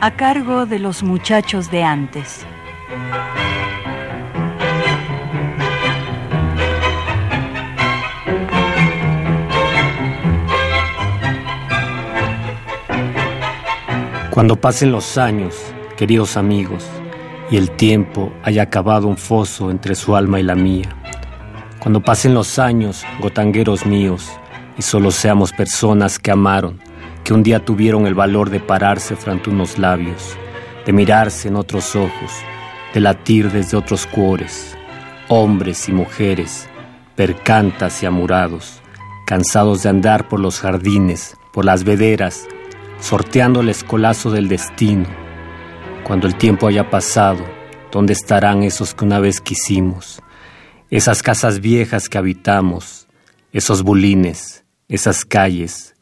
A cargo de los muchachos de antes. Cuando pasen los años, queridos amigos, y el tiempo haya acabado un foso entre su alma y la mía, cuando pasen los años, gotangueros míos, y solo seamos personas que amaron, que un día tuvieron el valor de pararse frente unos labios, de mirarse en otros ojos, de latir desde otros cuores, hombres y mujeres, percantas y amurados, cansados de andar por los jardines, por las vederas, sorteando el escolazo del destino. Cuando el tiempo haya pasado, ¿dónde estarán esos que una vez quisimos? Esas casas viejas que habitamos, esos bulines, esas calles,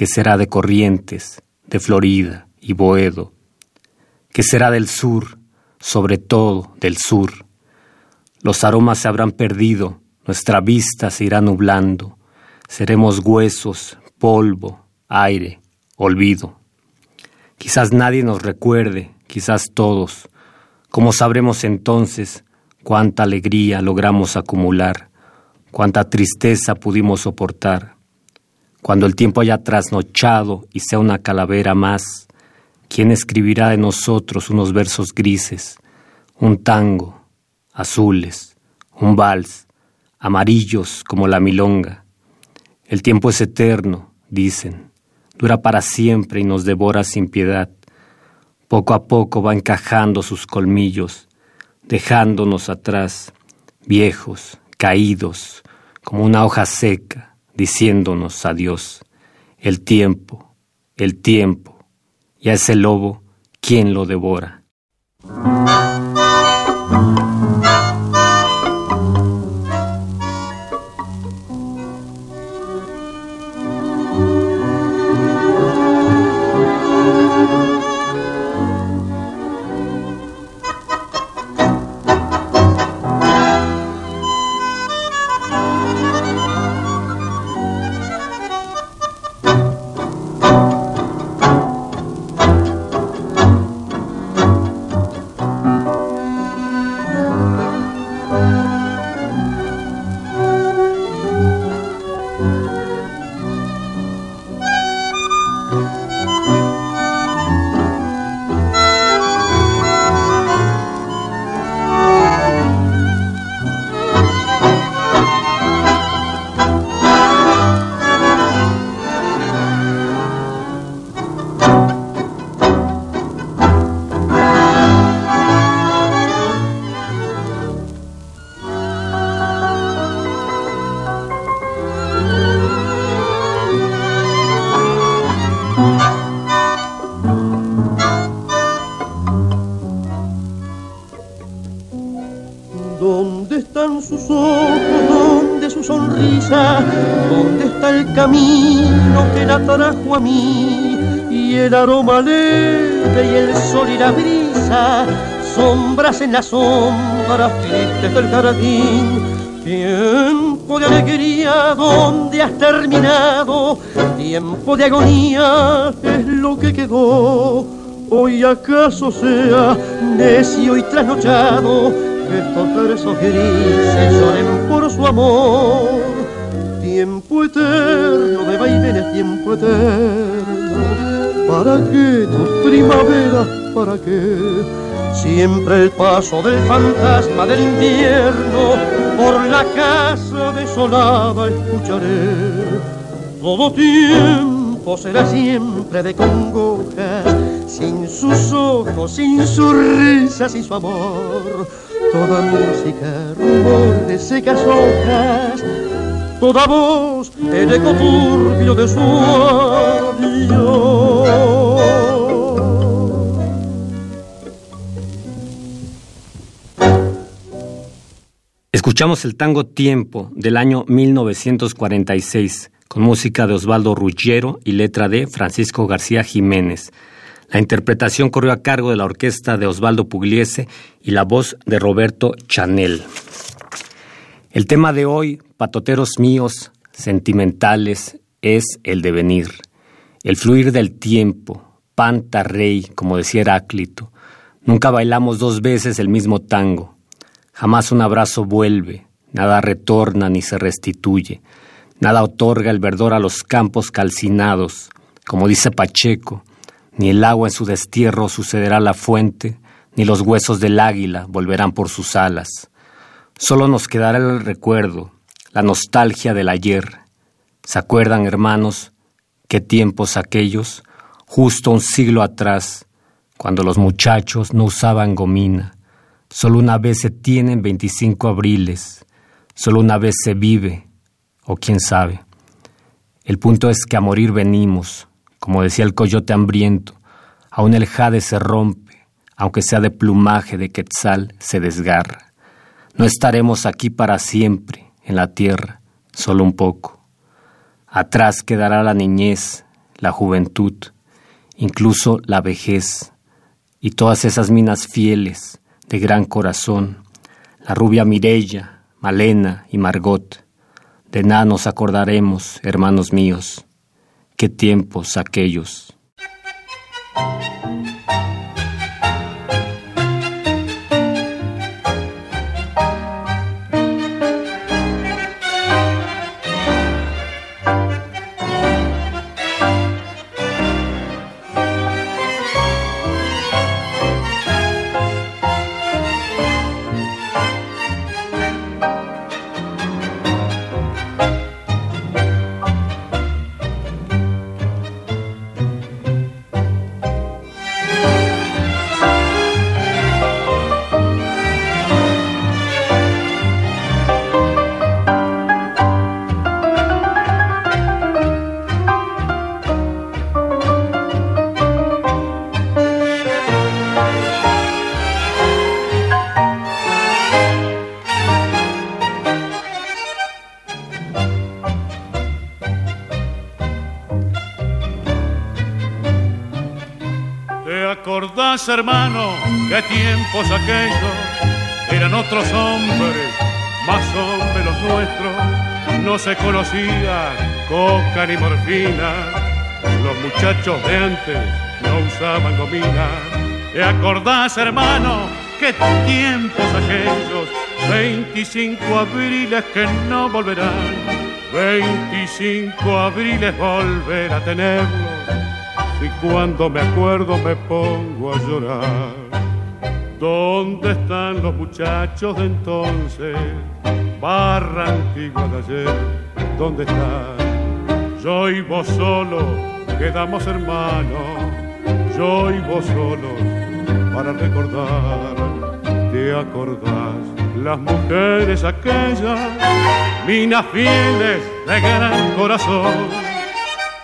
¿Qué será de Corrientes, de Florida y Boedo? ¿Qué será del sur, sobre todo del sur? Los aromas se habrán perdido, nuestra vista se irá nublando, seremos huesos, polvo, aire, olvido. Quizás nadie nos recuerde, quizás todos. ¿Cómo sabremos entonces cuánta alegría logramos acumular, cuánta tristeza pudimos soportar? Cuando el tiempo haya trasnochado y sea una calavera más, ¿quién escribirá de nosotros unos versos grises, un tango, azules, un vals, amarillos como la milonga? El tiempo es eterno, dicen, dura para siempre y nos devora sin piedad. Poco a poco va encajando sus colmillos, dejándonos atrás, viejos, caídos, como una hoja seca diciéndonos adiós. El tiempo, el tiempo, y a ese lobo, ¿quién lo devora? Camino que la trajo a mí y el aroma leve y el sol y la brisa, sombras en las sombras tristes del jardín. Tiempo de alegría, donde has terminado? Tiempo de agonía es lo que quedó. Hoy acaso sea necio y trasnochado que estos versos grises lloren por su amor eterno de vaivenes, tiempo eterno. ¿Para qué tus primaveras? ¿Para qué? Siempre el paso del fantasma del invierno por la casa desolada escucharé. Todo tiempo será siempre de congoja, sin sus ojos, sin su risa, sin su amor. Toda música, rumor de secas hojas, toda voz el eco turbio de su. Escuchamos el tango Tiempo del año 1946 con música de Osvaldo Ruggiero y letra de Francisco García Jiménez. La interpretación corrió a cargo de la orquesta de Osvaldo Pugliese y la voz de Roberto Chanel. El tema de hoy, Patoteros Míos, sentimentales, es el devenir, el fluir del tiempo, panta rey, como decía Heráclito. Nunca bailamos dos veces el mismo tango. Jamás un abrazo vuelve, nada retorna ni se restituye, nada otorga el verdor a los campos calcinados, como dice Pacheco, ni el agua en su destierro sucederá la fuente, ni los huesos del águila volverán por sus alas. Solo nos quedará el recuerdo, la nostalgia del ayer. ¿Se acuerdan, hermanos, qué tiempos aquellos, justo un siglo atrás, cuando los muchachos no usaban gomina? Solo una vez se tienen 25 abriles, solo una vez se vive, o quién sabe. El punto es que a morir venimos, como decía el coyote hambriento, aún el jade se rompe, aunque sea de plumaje de quetzal, se desgarra. No estaremos aquí para siempre, en la tierra, solo un poco. Atrás quedará la niñez, la juventud, incluso la vejez, y todas esas minas fieles, de gran corazón, la rubia Mirella, Malena y Margot. De nada nos acordaremos, hermanos míos, qué tiempos aquellos. Hermano, qué tiempos aquellos, eran otros hombres, más hombres los nuestros, no se conocía coca ni morfina, los muchachos de antes no usaban gomina. ¿Te acordás, hermano, qué tiempos aquellos, 25 abriles que no volverán, 25 abriles volver a tenerlos. y cuando me acuerdo me pongo a llorar. ¿Dónde están los muchachos de entonces? Barra antigua de ayer, ¿dónde están? Yo y vos solo quedamos hermanos, yo y vos solos para recordar. ¿Te acordás? Las mujeres aquellas, minas fieles de gran corazón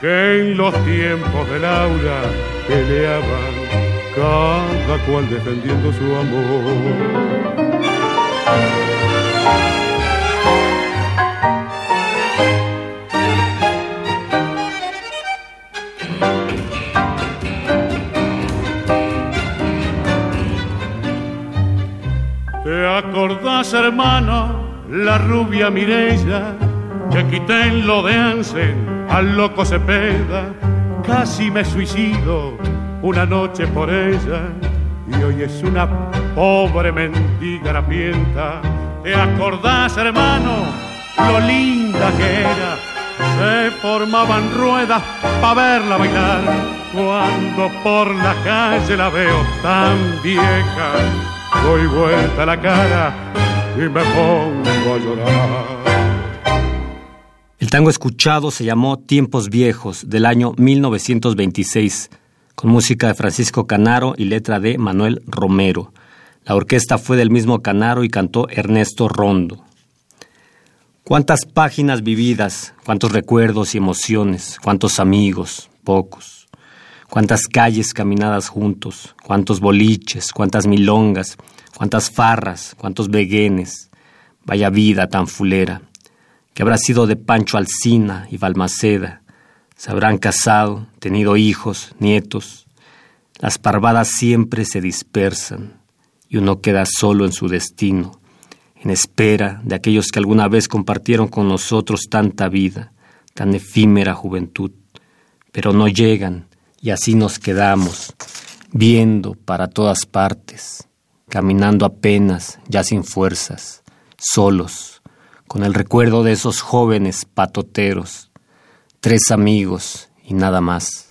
en los tiempos de Laura peleaban, cada cual defendiendo su amor. ¿Te acordás, hermano, la rubia Mirella que quité en lo de Ansen? Al loco Cepeda, casi me suicido una noche por ella y hoy es una pobre mendiga harapienta. ¿Te acordás, hermano, lo linda que era? Se formaban ruedas para verla bailar. Cuando por la calle la veo tan vieja, doy vuelta la cara y me pongo a llorar. El tango escuchado se llamó Tiempos Viejos del año 1926, con música de Francisco Canaro y letra de Manuel Romero. La orquesta fue del mismo Canaro y cantó Ernesto Rondo. Cuántas páginas vividas, cuántos recuerdos y emociones, cuántos amigos, pocos. Cuántas calles caminadas juntos, cuántos boliches, cuántas milongas, cuántas farras, cuántos beguenes, Vaya vida tan fulera, que habrá sido de Pancho Alcina y Balmaceda. Se habrán casado, tenido hijos, nietos. Las parvadas siempre se dispersan y uno queda solo en su destino, en espera de aquellos que alguna vez compartieron con nosotros tanta vida, tan efímera juventud, pero no llegan y así nos quedamos, viendo para todas partes, caminando apenas, ya sin fuerzas, solos, con el recuerdo de esos jóvenes patoteros, tres amigos y nada más.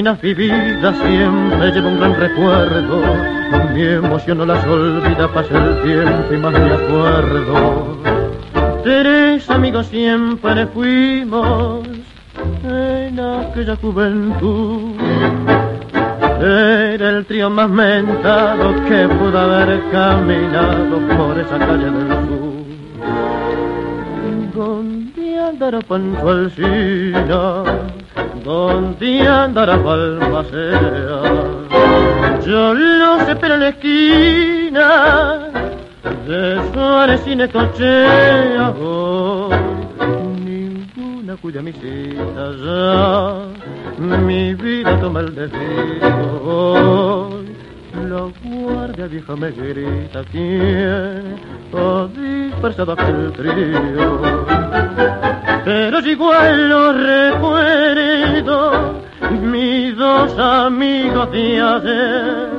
Páginas vividas siempre llevo un gran recuerdo. Mi emoción no las olvida, pasa el tiempo y más me acuerdo. Tres amigos siempre fuimos en aquella juventud. Era el trío más mentado que pudo haber caminado por esa calle del sur. ¿Dónde andará Pancho Alcina? ¿Dónde andará Balmaceda? Yo lo sé, pero en la esquina de Suárez y Necochea ninguna cuya misita ya mi vida toma el desvío. La guardia vieja me grita quién ha dispersado aquel trío pero yo igual lo recuerdo, mis dos amigos de ayer.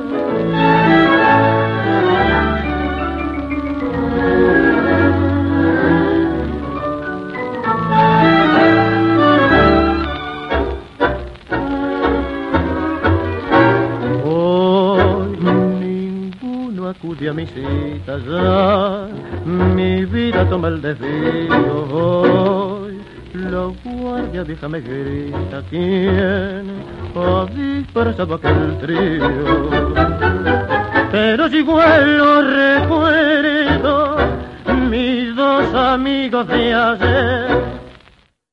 Hoy ninguno acude a mis citas ya, mi vida toma el desvío la guardia vieja me grita quién ha dispersado aquel trío. Pero si lo recuerdo, mis dos amigos de ayer.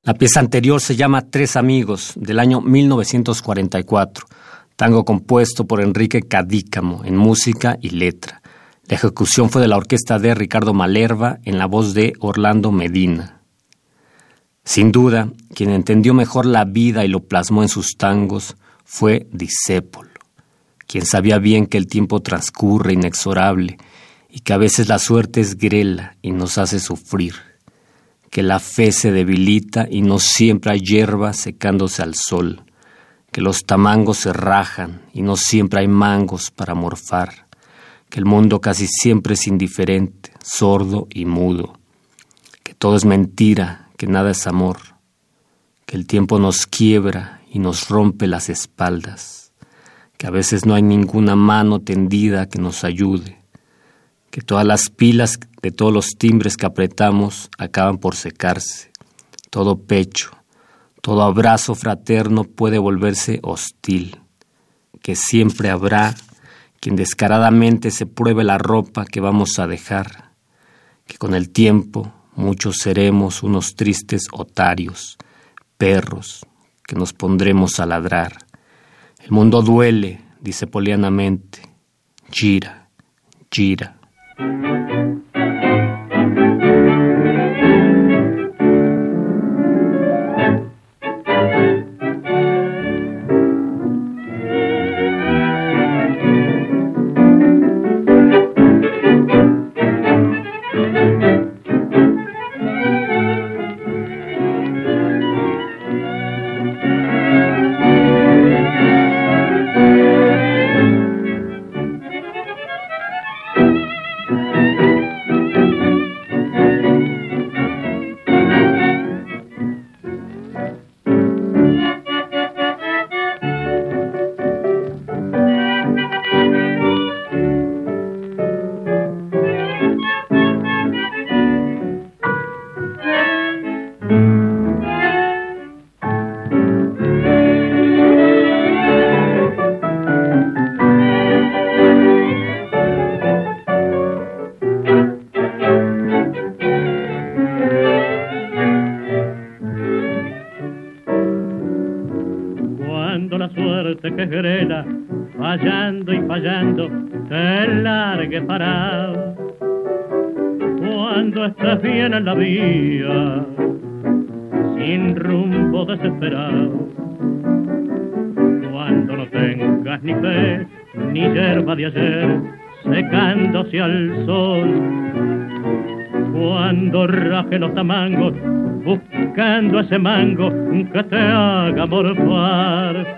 La pieza anterior se llama Tres Amigos, del año 1944, tango compuesto por Enrique Cadícamo en música y letra. La ejecución fue de la orquesta de Ricardo Malerva en la voz de Orlando Medina. Sin duda, quien entendió mejor la vida y lo plasmó en sus tangos fue Disépolo, quien sabía bien que el tiempo transcurre inexorable y que a veces la suerte es grela y nos hace sufrir, que la fe se debilita y no siempre hay hierba secándose al sol, que los tamangos se rajan y no siempre hay mangos para morfar, que el mundo casi siempre es indiferente, sordo y mudo, que todo es mentira que nada es amor, que el tiempo nos quiebra y nos rompe las espaldas, que a veces no hay ninguna mano tendida que nos ayude, que todas las pilas de todos los timbres que apretamos acaban por secarse, todo pecho, todo abrazo fraterno puede volverse hostil, que siempre habrá quien descaradamente se pruebe la ropa que vamos a dejar, que con el tiempo muchos seremos unos tristes otarios, perros, que nos pondremos a ladrar. El mundo duele, dice polianamente, gira, gira. Cuando la suerte que grela, fallando y fallando, te largue parado. Cuando estás bien en la vía, sin rumbo desesperado. Cuando no tengas ni fe, ni hierba de ayer, secándose al sol. Cuando raje los tamangos, buscando ese mango que te haga morfar.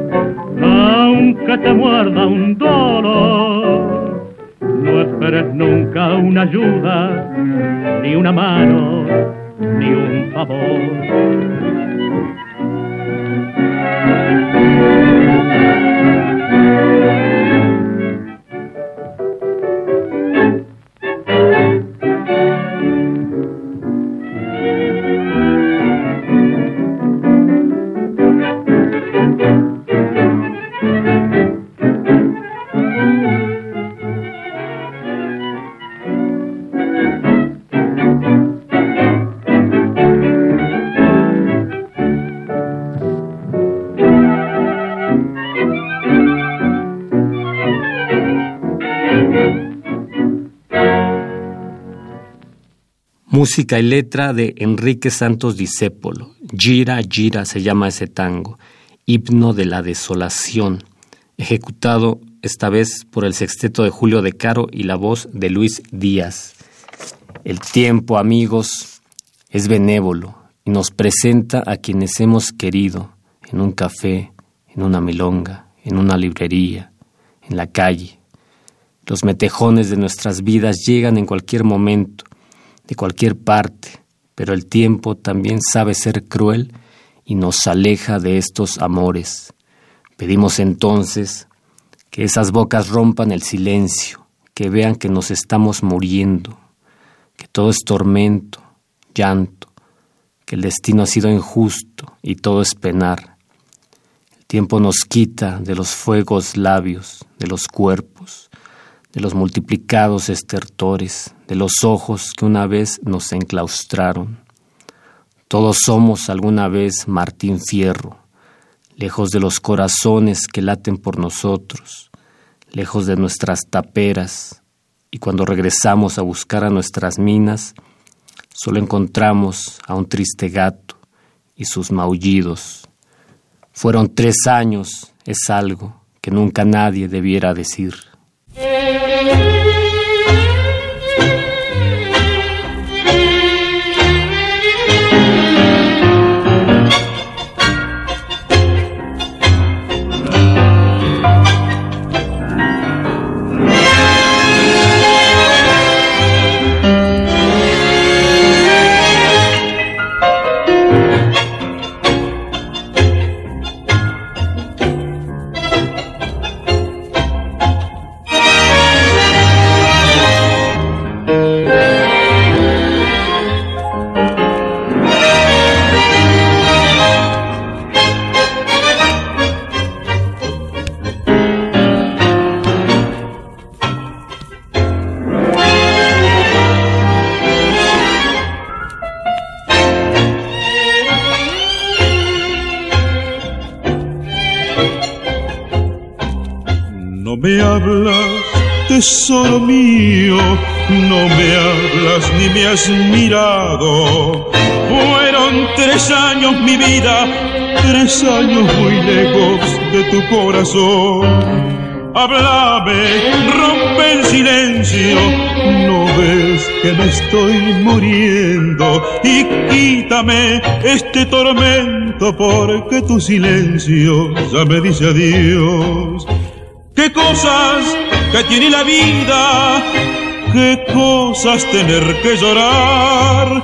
aunque te muerda un dolor, no esperes nunca una ayuda, ni una mano, ni un favor. Música y letra de Enrique Santos Discépolo. Gira, gira se llama ese tango. Himno de la desolación. Ejecutado esta vez por el sexteto de Julio de Caro y la voz de Luis Díaz. El tiempo, amigos, es benévolo y nos presenta a quienes hemos querido en un café, en una milonga, en una librería, en la calle. Los metejones de nuestras vidas llegan en cualquier momento de cualquier parte, pero el tiempo también sabe ser cruel y nos aleja de estos amores. Pedimos entonces que esas bocas rompan el silencio, que vean que nos estamos muriendo, que todo es tormento, llanto, que el destino ha sido injusto y todo es penar. El tiempo nos quita de los fuegos labios, de los cuerpos, de los multiplicados estertores, de los ojos que una vez nos enclaustraron. Todos somos alguna vez Martín Fierro, lejos de los corazones que laten por nosotros, lejos de nuestras taperas, y cuando regresamos a buscar a nuestras minas, solo encontramos a un triste gato y sus maullidos. Fueron tres años, es algo que nunca nadie debiera decir. Años muy lejos de tu corazón. Háblame, rompe el silencio, no ves que me estoy muriendo y quítame este tormento porque tu silencio ya me dice adiós. ¿Qué cosas que tiene la vida, qué cosas tener que llorar,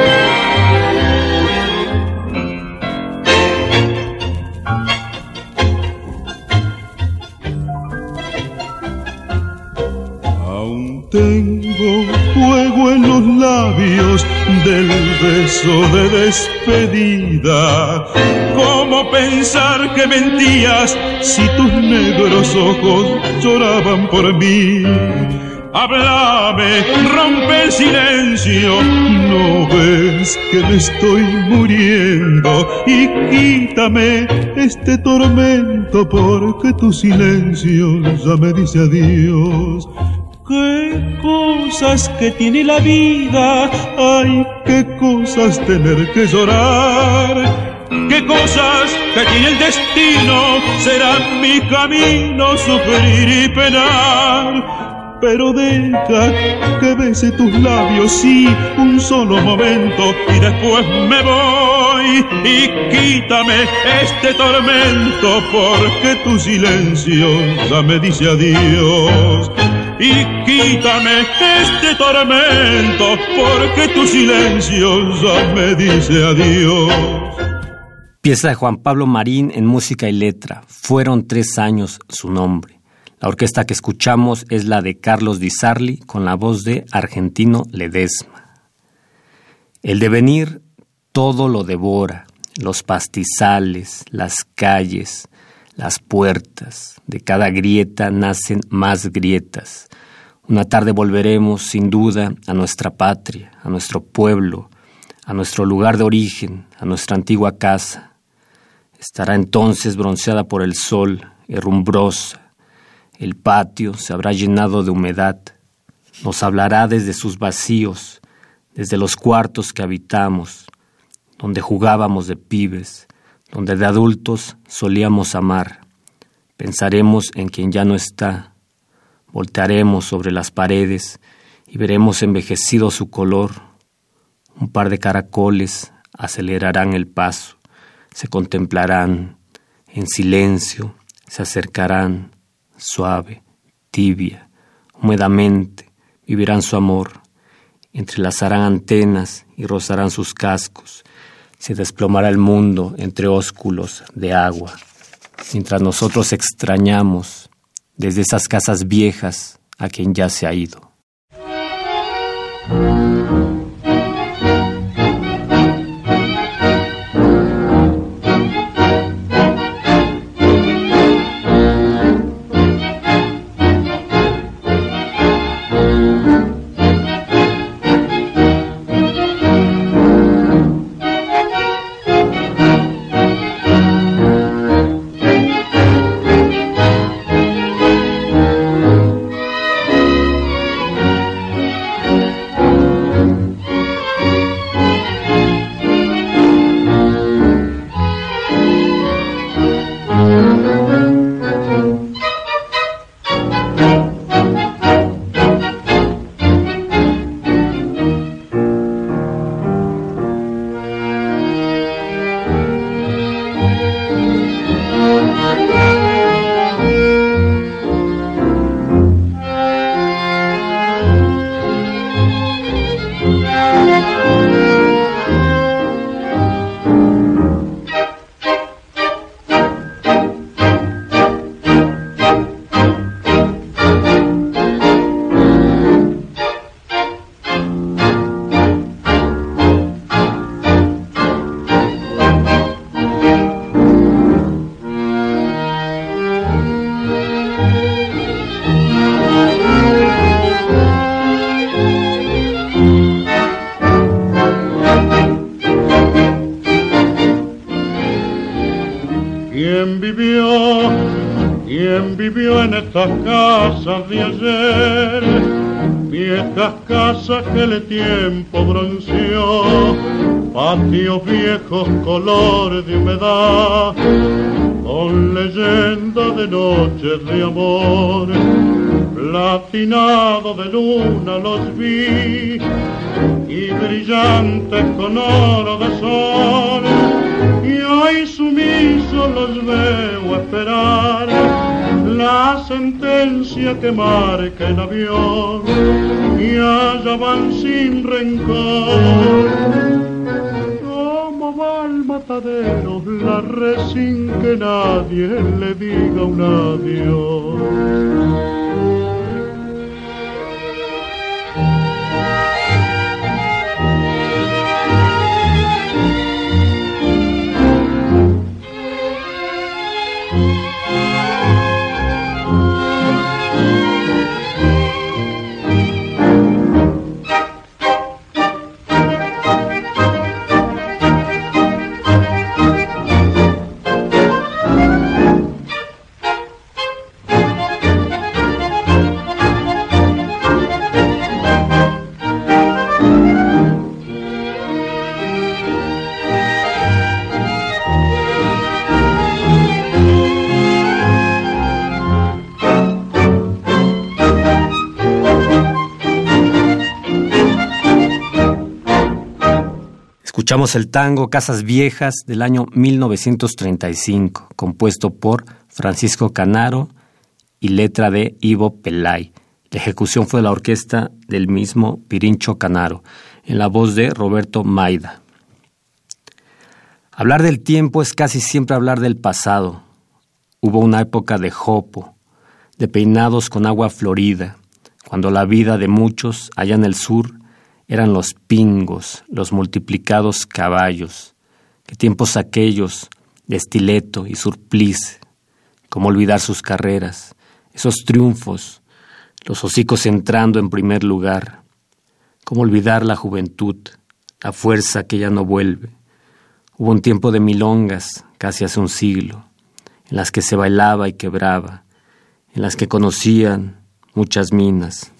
De despedida. ¿Cómo pensar que mentías si tus negros ojos lloraban por mí? Háblame, rompe el silencio. No ves que me estoy muriendo y quítame este tormento porque tu silencio ya me dice adiós. Qué cosas que tiene la vida, ay, qué cosas tener que llorar. Qué cosas que tiene el destino, será mi camino sufrir y penar. Pero deja que bese tus labios, sí, un solo momento, y después me voy. Y quítame este tormento, porque tu silencio ya me dice adiós y quítame este tormento, porque tu silencio me dice adiós. Pieza de Juan Pablo Marín en música y letra. Fueron tres años su nombre. La orquesta que escuchamos es la de Carlos Di Sarli con la voz de Argentino Ledesma. El devenir todo lo devora, los pastizales, las calles, las puertas. De cada grieta nacen más grietas. Una tarde volveremos, sin duda, a nuestra patria, a nuestro pueblo, a nuestro lugar de origen, a nuestra antigua casa. Estará entonces bronceada por el sol, herrumbrosa. El patio se habrá llenado de humedad. Nos hablará desde sus vacíos, desde los cuartos que habitamos, donde jugábamos de pibes, donde de adultos solíamos amar. Pensaremos en quien ya no está, Voltearemos sobre las paredes y veremos envejecido su color. Un par de caracoles acelerarán el paso, se contemplarán en silencio, se acercarán suave, tibia, húmedamente, vivirán su amor, entrelazarán antenas y rozarán sus cascos, se desplomará el mundo entre ósculos de agua, mientras nosotros extrañamos desde esas casas viejas a quien ya se ha ido. Estas casas de ayer, viejas casas que el tiempo bronceó, patios viejos colores de humedad, con leyenda de noches de amor, latinado de luna los vi y brillantes con oro de sol y hoy sumiso los veo esperar la sentencia que marca el avión y allá van sin rencor como al matadero la red sin que nadie le diga un adiós. El tango Casas Viejas del año 1935, compuesto por Francisco Canaro y letra de Ivo Pelay. La ejecución fue de la orquesta del mismo Pirincho Canaro, en la voz de Roberto Maida. Hablar del tiempo es casi siempre hablar del pasado. Hubo una época de jopo, de peinados con agua florida, cuando la vida de muchos allá en el sur eran los pingos, los multiplicados caballos. Qué tiempos aquellos de estileto y surplice. Cómo olvidar sus carreras, esos triunfos, los hocicos entrando en primer lugar. Cómo olvidar la juventud, la fuerza que ya no vuelve. Hubo un tiempo de milongas, casi hace un siglo, en las que se bailaba y quebraba, en las que conocían muchas minas,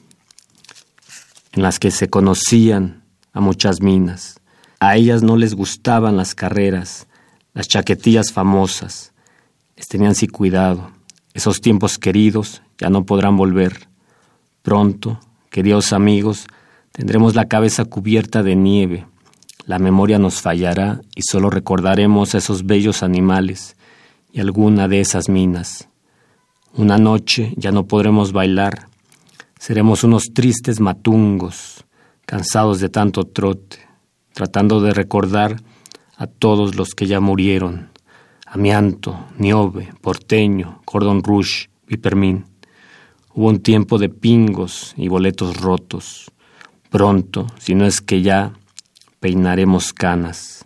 en las que se conocían a muchas minas. A ellas no les gustaban las carreras, las chaquetillas famosas. Les tenían sin cuidado. Esos tiempos queridos ya no podrán volver. Pronto, queridos amigos, tendremos la cabeza cubierta de nieve. La memoria nos fallará y solo recordaremos a esos bellos animales y alguna de esas minas. Una noche ya no podremos bailar, Seremos unos tristes matungos, cansados de tanto trote, tratando de recordar a todos los que ya murieron. Amianto, Niobe, Porteño, Cordon Rouge, Vipermín. Hubo un tiempo de pingos y boletos rotos. Pronto, si no es que ya, peinaremos canas.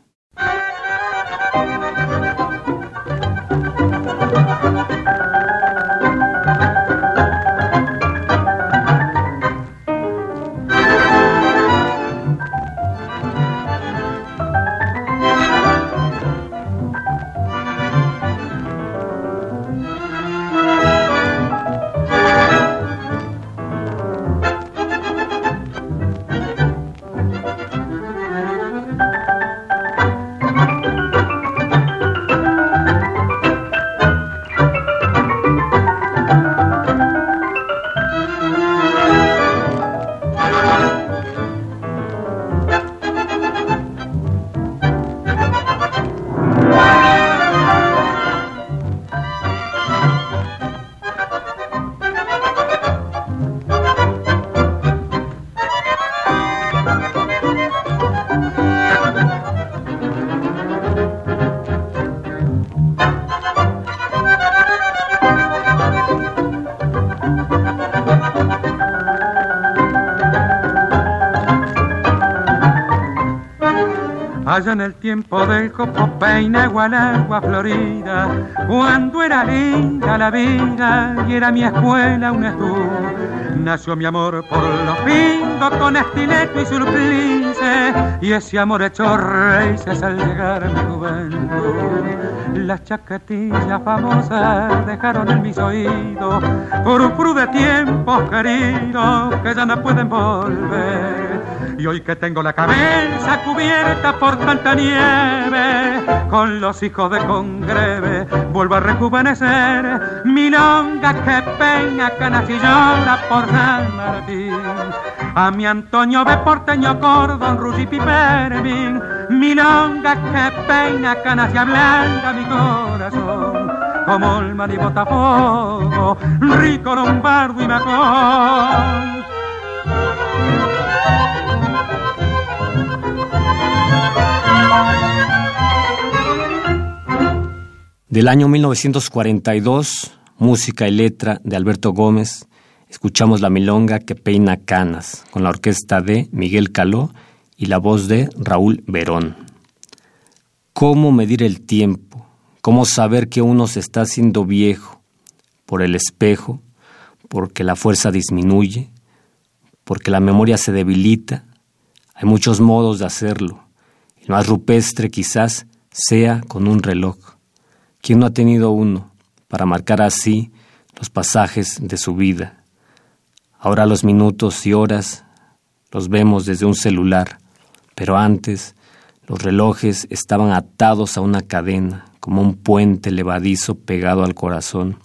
Allá en el tiempo del copo peina agua florida, cuando era linda la vida y era mi escuela un estudio. Nació mi amor por los pingos con estileto y surplice, y ese amor hecho raíces al llegar a mi juventud. Las chaquetillas famosas dejaron en mis oídos por un de tiempos queridos que ya no pueden volver Y hoy que tengo la cabeza cubierta por tanta nieve, con los hijos de congreve, vuelvo a rejuvenecer. Milonga que peña canas y llora por San Martín. A mi Antonio ve porteño cordón, Rugi Pipermin. Milonga que peña canas y ablanda mi corazón. Como el mar y Botafogo, rico Lombardo y Macón. Del año 1942, música y letra de Alberto Gómez, escuchamos la milonga que peina canas, con la orquesta de Miguel Caló y la voz de Raúl Verón. ¿Cómo medir el tiempo? ¿Cómo saber que uno se está haciendo viejo? Por el espejo, porque la fuerza disminuye, porque la memoria se debilita. Hay muchos modos de hacerlo. El más rupestre quizás sea con un reloj. ¿Quién no ha tenido uno para marcar así los pasajes de su vida? Ahora los minutos y horas los vemos desde un celular, pero antes los relojes estaban atados a una cadena, como un puente levadizo pegado al corazón.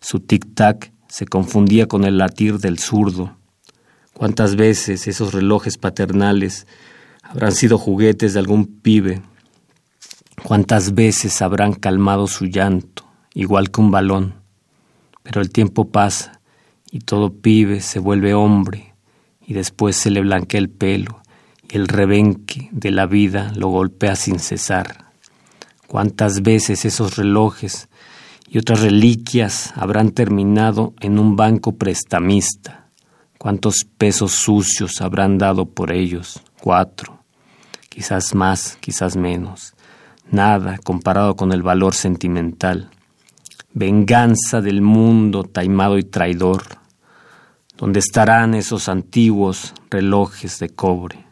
Su tic-tac se confundía con el latir del zurdo. ¿Cuántas veces esos relojes paternales habrán sido juguetes de algún pibe? ¿Cuántas veces habrán calmado su llanto, igual que un balón? Pero el tiempo pasa y todo pibe se vuelve hombre y después se le blanquea el pelo y el rebenque de la vida lo golpea sin cesar. ¿Cuántas veces esos relojes y otras reliquias habrán terminado en un banco prestamista? ¿Cuántos pesos sucios habrán dado por ellos? Cuatro, quizás más, quizás menos. Nada comparado con el valor sentimental. Venganza del mundo taimado y traidor. ¿Dónde estarán esos antiguos relojes de cobre?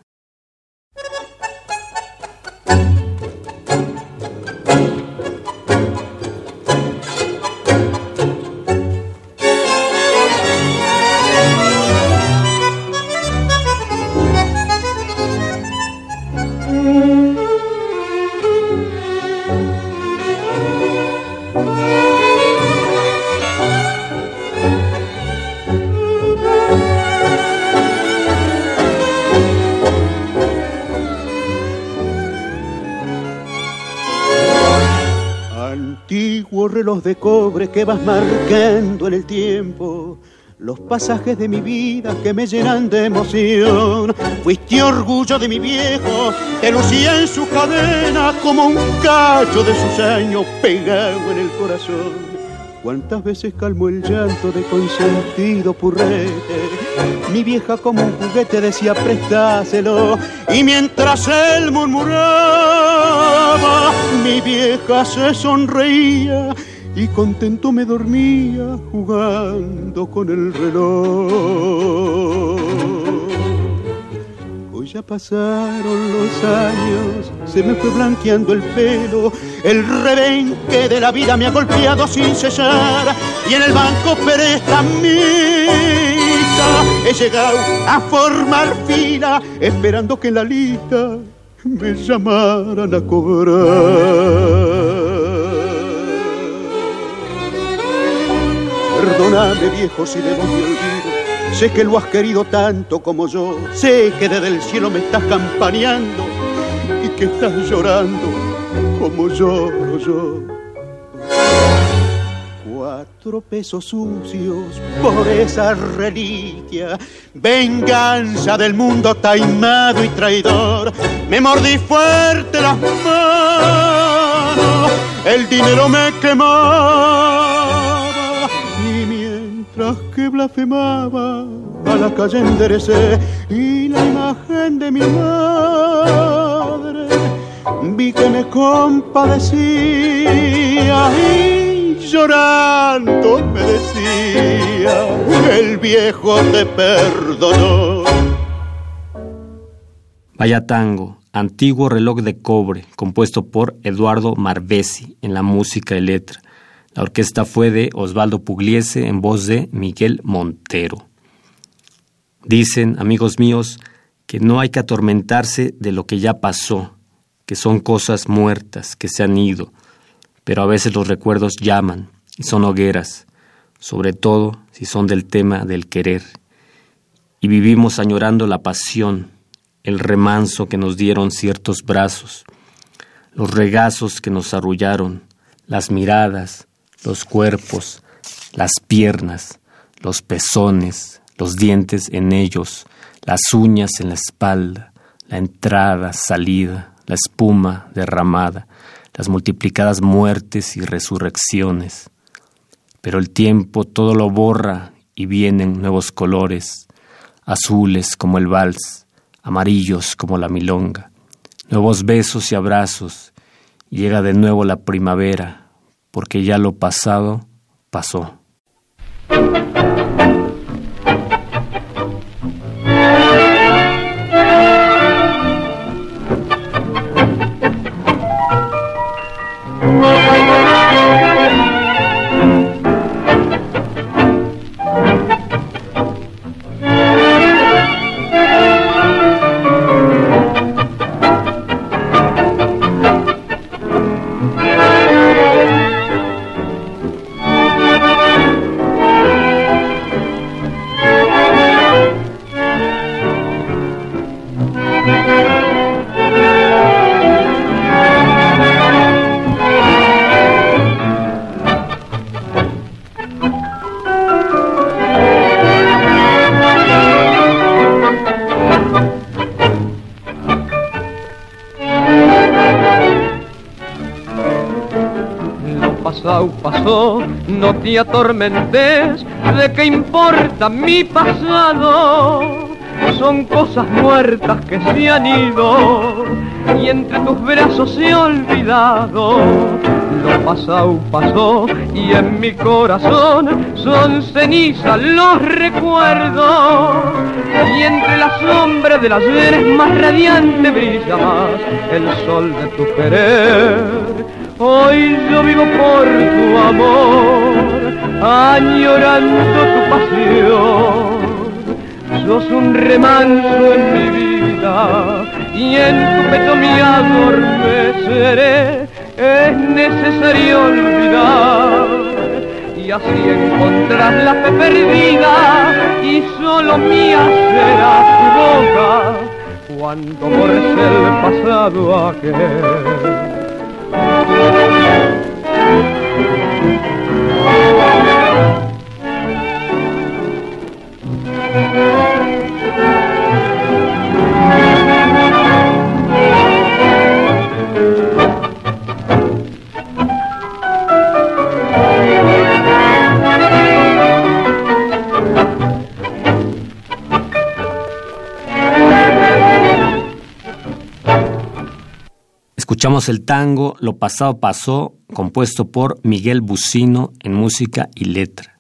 De cobre que vas marcando en el tiempo los pasajes de mi vida que me llenan de emoción. Fuiste orgullo de mi viejo, que lucía en su cadena como un cacho de sus años pegado en el corazón. Cuántas veces calmó el llanto de consentido purrete. Mi vieja como un juguete decía prestáselo. Y mientras él murmuraba, mi vieja se sonreía y contento me dormía jugando con el reloj. Hoy ya pasaron los años, se me fue blanqueando el pelo, el rebenque de la vida me ha golpeado sin cesar y en el banco prestamista he llegado a formar fila esperando que en la lista me llamaran a cobrar. Perdóname viejo si de vos me olvido. Sé que lo has querido tanto como yo. Sé que desde el cielo me estás campaneando y que estás llorando como lloro yo. Cuatro pesos sucios por esa reliquia, venganza del mundo taimado y traidor. Me mordí fuerte las manos, el dinero me quemó que blasfemaba a la calle enderecé y la imagen de mi madre vi que me compadecía y llorando me decía el viejo te perdonó. Vaya tango, antiguo reloj de cobre, compuesto por Eduardo Marvesi en la música y letra la orquesta fue de Osvaldo Pugliese en voz de Miguel Montero. Dicen, amigos míos, que no hay que atormentarse de lo que ya pasó, que son cosas muertas, que se han ido, pero a veces los recuerdos llaman y son hogueras, sobre todo si son del tema del querer. Y vivimos añorando la pasión, el remanso que nos dieron ciertos brazos, los regazos que nos arrullaron, las miradas, los cuerpos, las piernas, los pezones, los dientes en ellos, las uñas en la espalda, la entrada, salida, la espuma derramada, las multiplicadas muertes y resurrecciones. Pero el tiempo todo lo borra y vienen nuevos colores, azules como el vals, amarillos como la milonga, nuevos besos y abrazos, llega de nuevo la primavera, porque ya lo pasado pasó. No te atormentes, ¿de qué importa mi pasado? Son cosas muertas que se han ido y entre tus brazos se olvidado. Lo pasado pasó y en mi corazón son cenizas los recuerdos. Y entre la sombra de las veres más radiante brilla más el sol de tu querer Hoy yo vivo por tu amor, añorando tu pasión. Sos un remanso en mi vida y en tu pecho me adormeceré. Es necesario olvidar y así encontrar la fe perdida y solo mía será tu boca cuando borres el pasado aquel. Escuchamos el tango Lo pasado pasó, compuesto por Miguel Bucino en música y letra,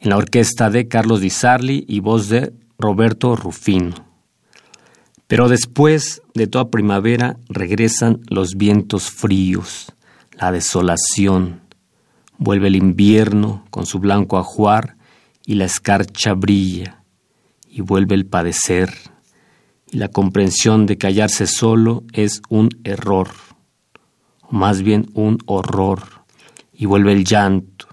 en la orquesta de Carlos Di Sarli y voz de Roberto Rufino. Pero después de toda primavera regresan los vientos fríos, la desolación, vuelve el invierno con su blanco ajuar y la escarcha brilla, y vuelve el padecer y la comprensión de callarse solo es un error, o más bien un horror, y vuelve el llanto,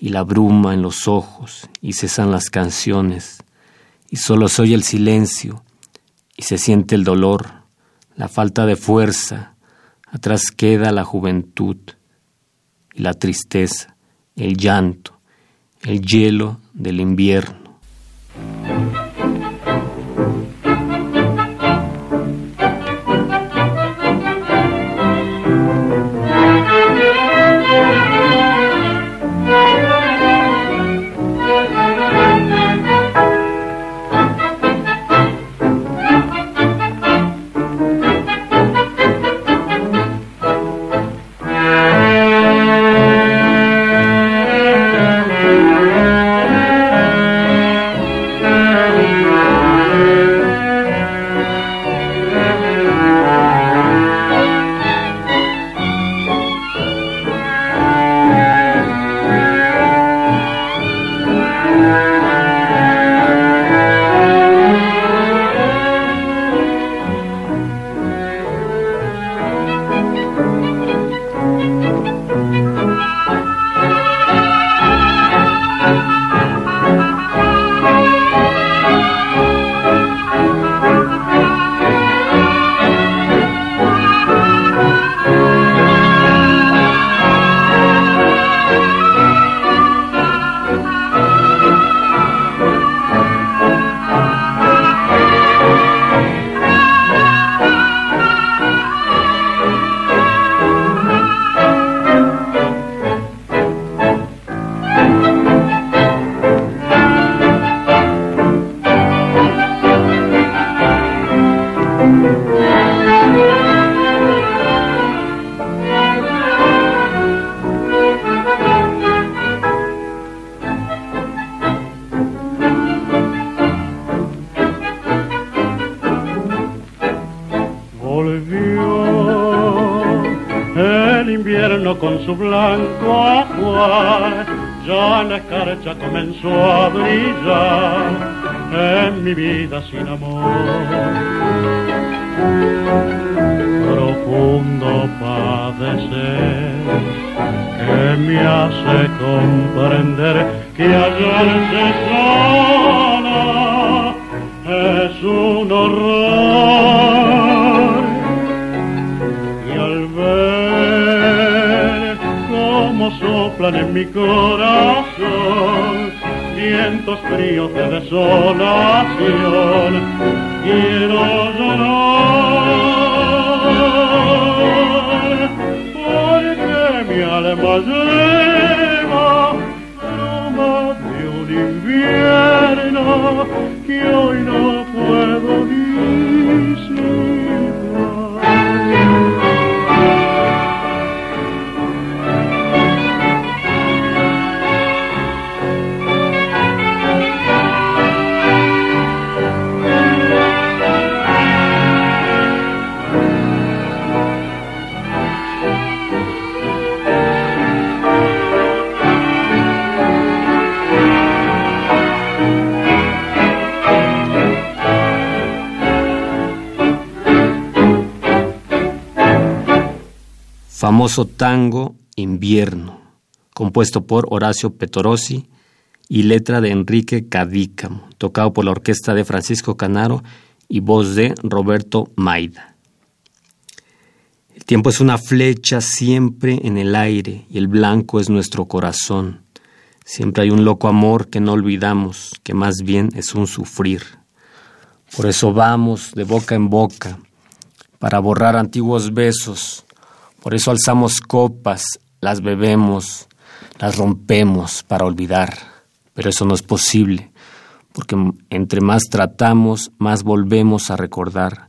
y la bruma en los ojos, y cesan las canciones, y solo se oye el silencio, y se siente el dolor, la falta de fuerza, atrás queda la juventud, y la tristeza, el llanto, el hielo del invierno mi alma lleva bruma de un invierno que hoy no famoso tango Invierno, compuesto por Horacio Petorossi y letra de Enrique Cadícamo, tocado por la orquesta de Francisco Canaro y voz de Roberto Maida. El tiempo es una flecha siempre en el aire y el blanco es nuestro corazón. Siempre hay un loco amor que no olvidamos, que más bien es un sufrir. Por eso vamos de boca en boca, para borrar antiguos besos, por eso alzamos copas, las bebemos, las rompemos para olvidar. Pero eso no es posible, porque entre más tratamos, más volvemos a recordar.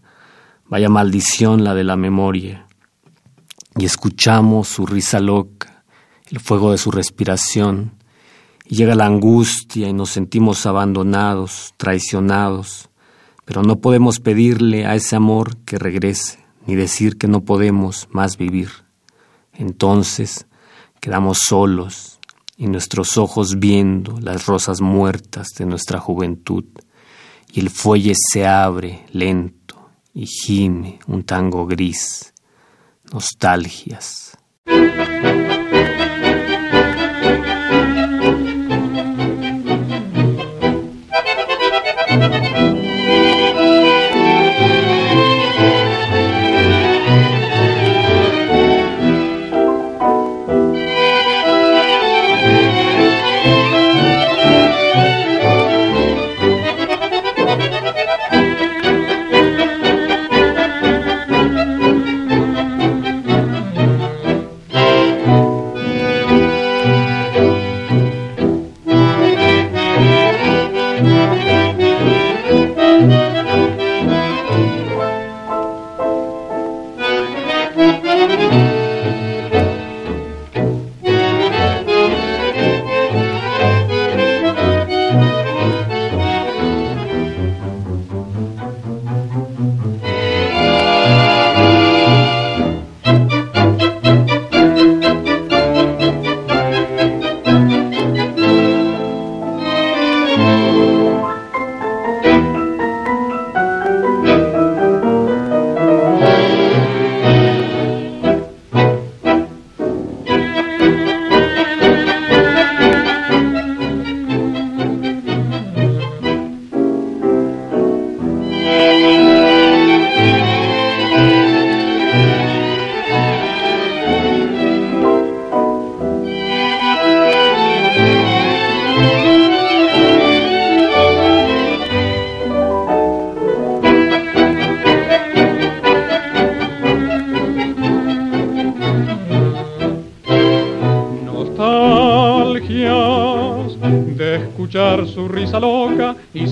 Vaya maldición la de la memoria. Y escuchamos su risa loca, el fuego de su respiración. Y llega la angustia y nos sentimos abandonados, traicionados. Pero no podemos pedirle a ese amor que regrese ni decir que no podemos más vivir. Entonces quedamos solos y nuestros ojos viendo las rosas muertas de nuestra juventud, y el fuelle se abre lento y gime un tango gris, nostalgias.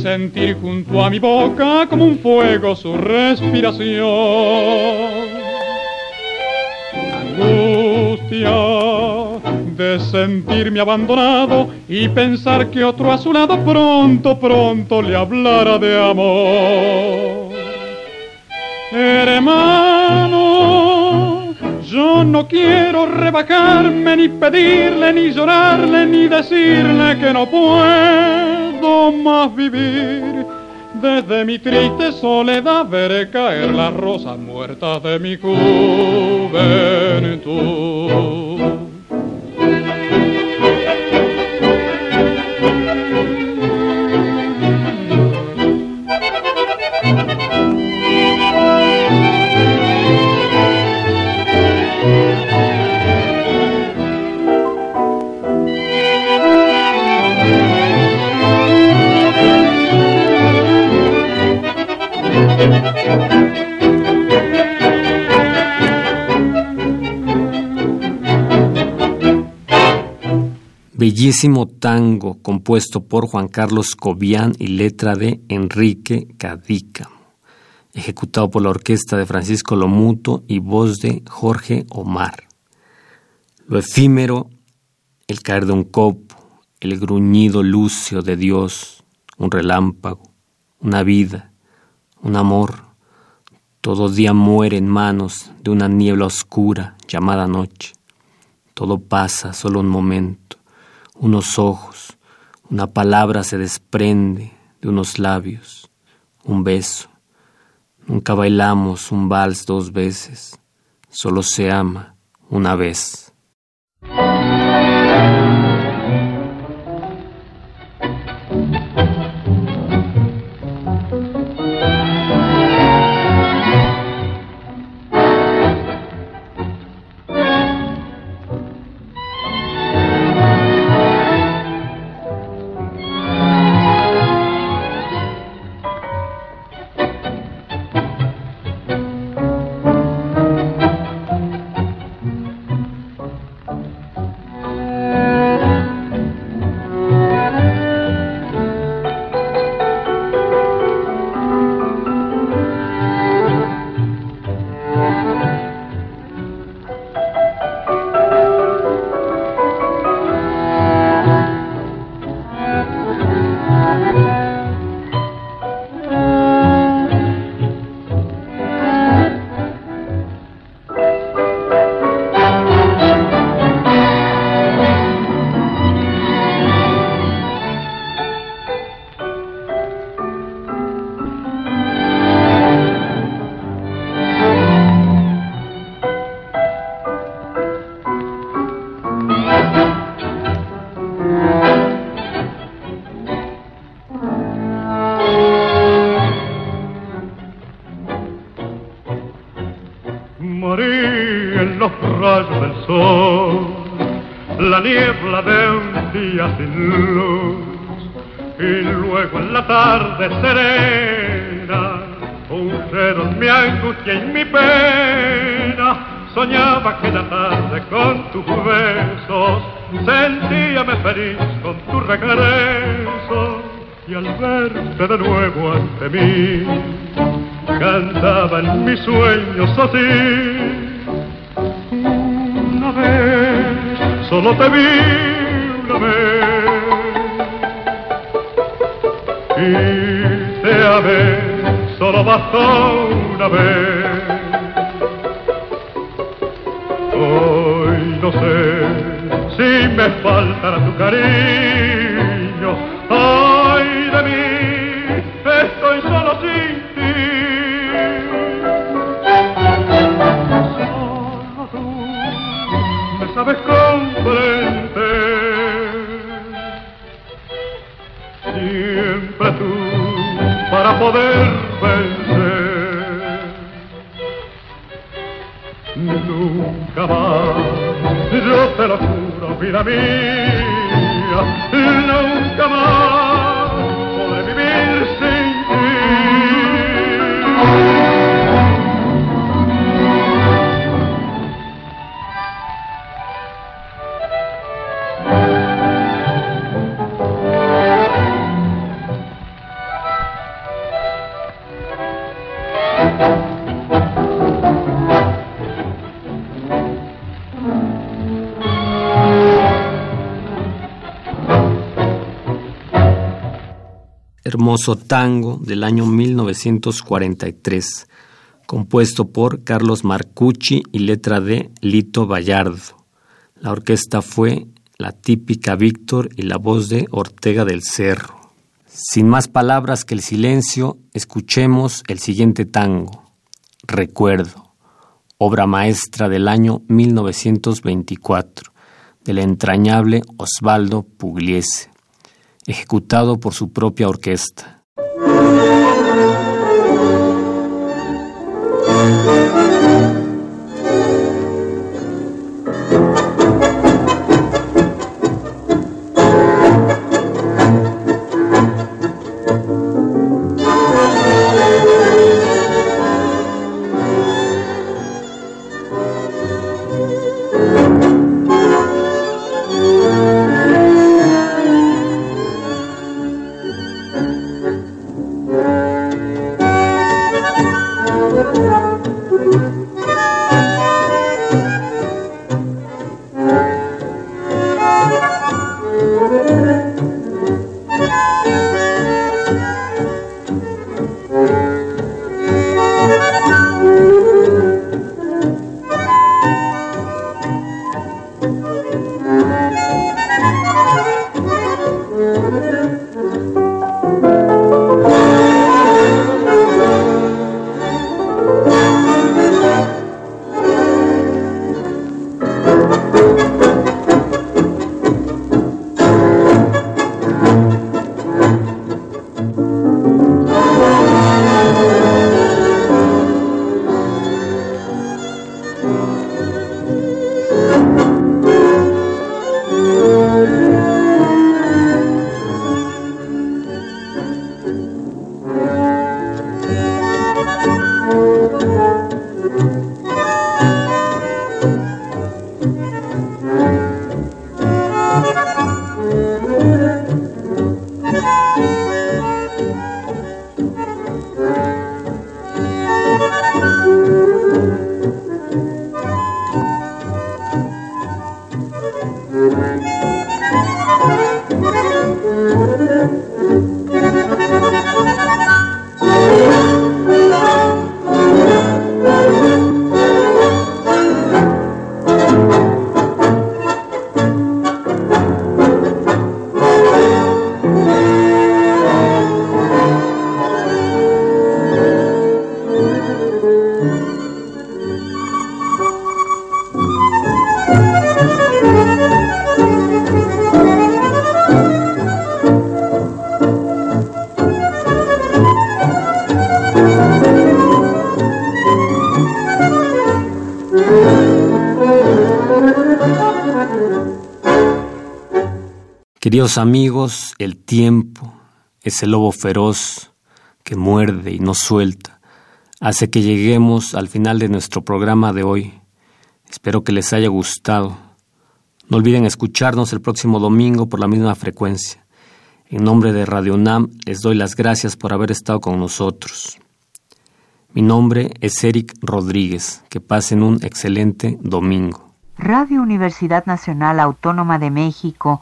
Sentir junto a mi boca como un fuego su respiración. Angustia de sentirme abandonado y pensar que otro a su lado pronto, pronto le hablara de amor. Hermano, yo no quiero rebajarme, ni pedirle, ni llorarle, ni decirle que no puedo más vivir. Desde mi triste soledad veré caer las rosas muertas de mi juventud. Bellísimo tango compuesto por Juan Carlos Cobian y letra de Enrique Cadica, ejecutado por la orquesta de Francisco Lomuto y voz de Jorge Omar. Lo efímero, el caer de un copo, el gruñido lucio de Dios, un relámpago, una vida, un amor, todo día muere en manos de una niebla oscura llamada noche. Todo pasa, solo un momento, unos ojos, una palabra se desprende de unos labios, un beso. Nunca bailamos un vals dos veces, solo se ama una vez. Sin luz. Y luego en la tarde serena, pusieron mi angustia y mi pena. Soñaba aquella tarde con tus besos, sentíame feliz con tu regreso. Y al verte de nuevo ante mí, cantaba en mis sueños así. Solo te vi y te amé solo bastó una vez. Hoy no sé si me faltará tu cariño. Vida hermoso tango del año 1943, compuesto por Carlos Marcucci y letra de Lito Vallardo. La orquesta fue la típica Víctor y la voz de Ortega del Cerro. Sin más palabras que el silencio, escuchemos el siguiente tango, Recuerdo, obra maestra del año 1924, del entrañable Osvaldo Pugliese, ejecutado por su propia orquesta. Amigos, el tiempo, ese lobo feroz que muerde y no suelta, hace que lleguemos al final de nuestro programa de hoy. Espero que les haya gustado. No olviden escucharnos el próximo domingo por la misma frecuencia. En nombre de Radio UNAM les doy las gracias por haber estado con nosotros. Mi nombre es Eric Rodríguez. Que pasen un excelente domingo. Radio Universidad Nacional Autónoma de México